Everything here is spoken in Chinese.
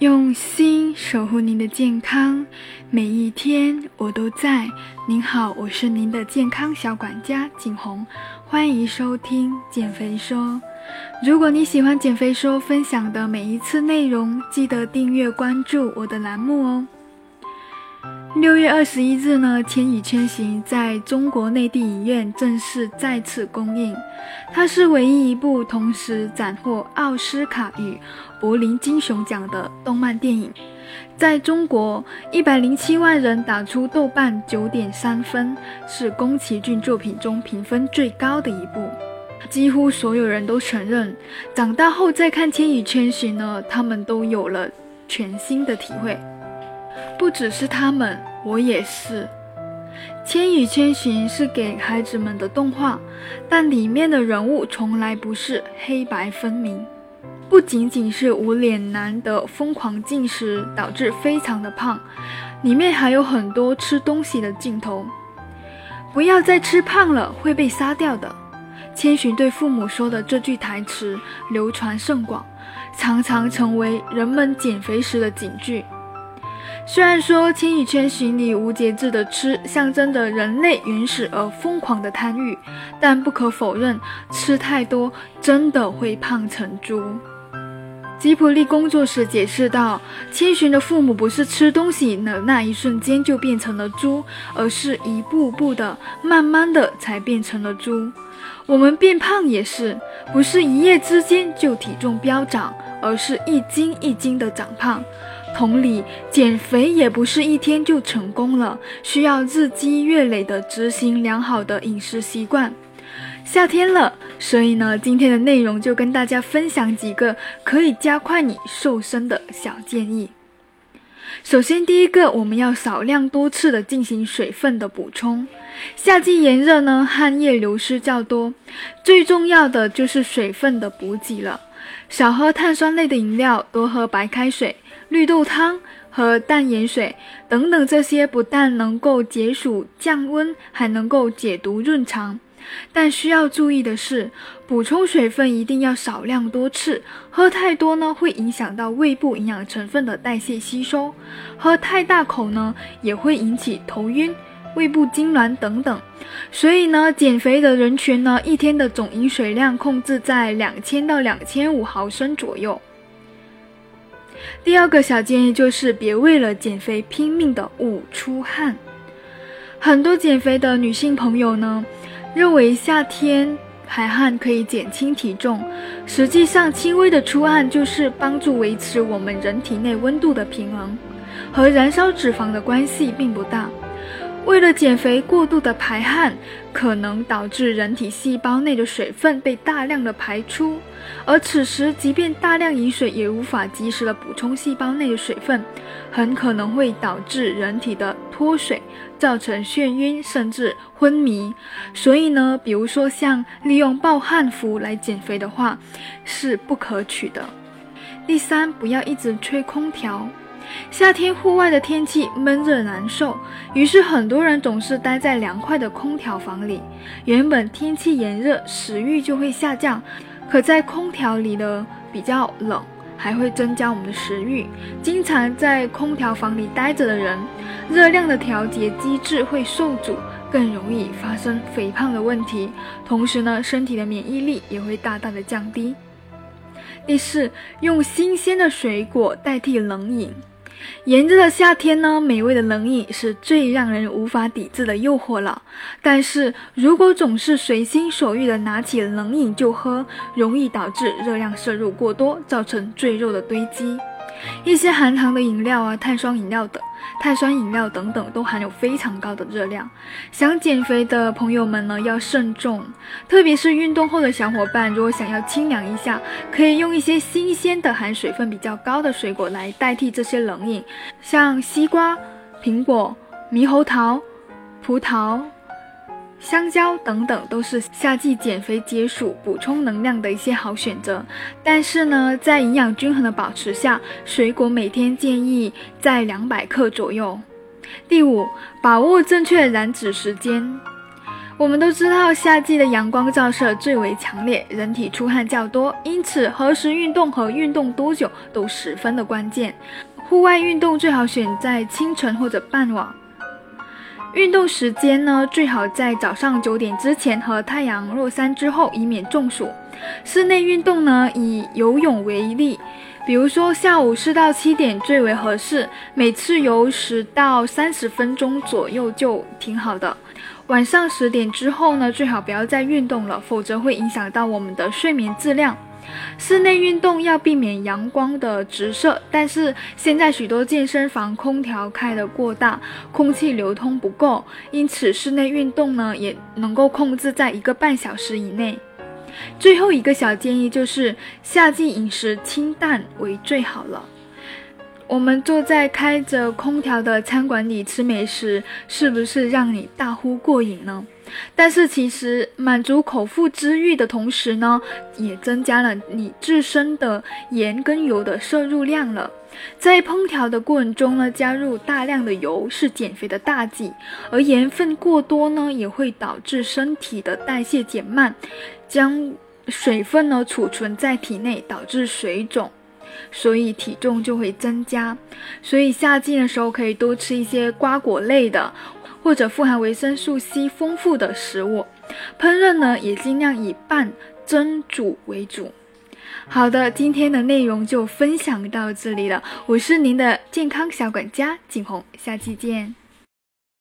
用心守护您的健康，每一天我都在。您好，我是您的健康小管家景红，欢迎收听减肥说。如果你喜欢减肥说分享的每一次内容，记得订阅关注我的栏目哦。六月二十一日呢，《千与千寻》在中国内地影院正式再次公映。它是唯一一部同时斩获奥斯卡与柏林金熊奖的动漫电影。在中国，一百零七万人打出豆瓣九点三分，是宫崎骏作品中评分最高的一部。几乎所有人都承认，长大后再看《千与千寻》呢，他们都有了全新的体会。不只是他们，我也是。《千与千寻》是给孩子们的动画，但里面的人物从来不是黑白分明。不仅仅是无脸男的疯狂进食导致非常的胖，里面还有很多吃东西的镜头。不要再吃胖了，会被杀掉的。千寻对父母说的这句台词流传甚广，常常成为人们减肥时的警句。虽然说《千与千寻》里无节制的吃象征着人类原始而疯狂的贪欲，但不可否认，吃太多真的会胖成猪。吉普力工作室解释道：“千寻的父母不是吃东西的那一瞬间就变成了猪，而是一步步的、慢慢的才变成了猪。我们变胖也是，不是一夜之间就体重飙涨，而是一斤一斤的长胖。”同理，减肥也不是一天就成功了，需要日积月累的执行良好的饮食习惯。夏天了，所以呢，今天的内容就跟大家分享几个可以加快你瘦身的小建议。首先，第一个，我们要少量多次的进行水分的补充。夏季炎热呢，汗液流失较多，最重要的就是水分的补给了。少喝碳酸类的饮料，多喝白开水。绿豆汤和淡盐水等等，这些不但能够解暑降温，还能够解毒润肠。但需要注意的是，补充水分一定要少量多次，喝太多呢会影响到胃部营养成分的代谢吸收；喝太大口呢也会引起头晕、胃部痉挛等等。所以呢，减肥的人群呢，一天的总饮水量控制在两千到两千五毫升左右。第二个小建议就是别为了减肥拼命的捂出汗。很多减肥的女性朋友呢，认为夏天排汗可以减轻体重，实际上轻微的出汗就是帮助维持我们人体内温度的平衡，和燃烧脂肪的关系并不大。为了减肥，过度的排汗可能导致人体细胞内的水分被大量的排出，而此时即便大量饮水也无法及时的补充细胞内的水分，很可能会导致人体的脱水，造成眩晕甚至昏迷。所以呢，比如说像利用暴汗服来减肥的话，是不可取的。第三，不要一直吹空调。夏天户外的天气闷热难受，于是很多人总是待在凉快的空调房里。原本天气炎热，食欲就会下降，可在空调里呢比较冷，还会增加我们的食欲。经常在空调房里待着的人，热量的调节机制会受阻，更容易发生肥胖的问题。同时呢，身体的免疫力也会大大的降低。第四，用新鲜的水果代替冷饮。炎热的夏天呢，美味的冷饮是最让人无法抵制的诱惑了。但是如果总是随心所欲的拿起冷饮就喝，容易导致热量摄入过多，造成赘肉的堆积。一些含糖的饮料啊，碳酸饮料等。碳酸饮料等等都含有非常高的热量，想减肥的朋友们呢要慎重，特别是运动后的小伙伴，如果想要清凉一下，可以用一些新鲜的含水分比较高的水果来代替这些冷饮，像西瓜、苹果、猕猴桃、葡萄。香蕉等等都是夏季减肥解暑、补充能量的一些好选择。但是呢，在营养均衡的保持下，水果每天建议在两百克左右。第五，把握正确燃脂时间。我们都知道，夏季的阳光照射最为强烈，人体出汗较多，因此何时运动和运动多久都十分的关键。户外运动最好选在清晨或者傍晚。运动时间呢，最好在早上九点之前和太阳落山之后，以免中暑。室内运动呢，以游泳为例，比如说下午四到七点最为合适，每次游十到三十分钟左右就挺好的。晚上十点之后呢，最好不要再运动了，否则会影响到我们的睡眠质量。室内运动要避免阳光的直射，但是现在许多健身房空调开得过大，空气流通不够，因此室内运动呢也能够控制在一个半小时以内。最后一个小建议就是，夏季饮食清淡为最好了。我们坐在开着空调的餐馆里吃美食，是不是让你大呼过瘾呢？但是其实满足口腹之欲的同时呢，也增加了你自身的盐跟油的摄入量了。在烹调的过程中呢，加入大量的油是减肥的大忌，而盐分过多呢，也会导致身体的代谢减慢，将水分呢储存在体内，导致水肿。所以体重就会增加，所以夏季的时候可以多吃一些瓜果类的，或者富含维生素 C 丰富的食物。烹饪呢也尽量以半蒸煮为主。好的，今天的内容就分享到这里了，我是您的健康小管家景红，下期见。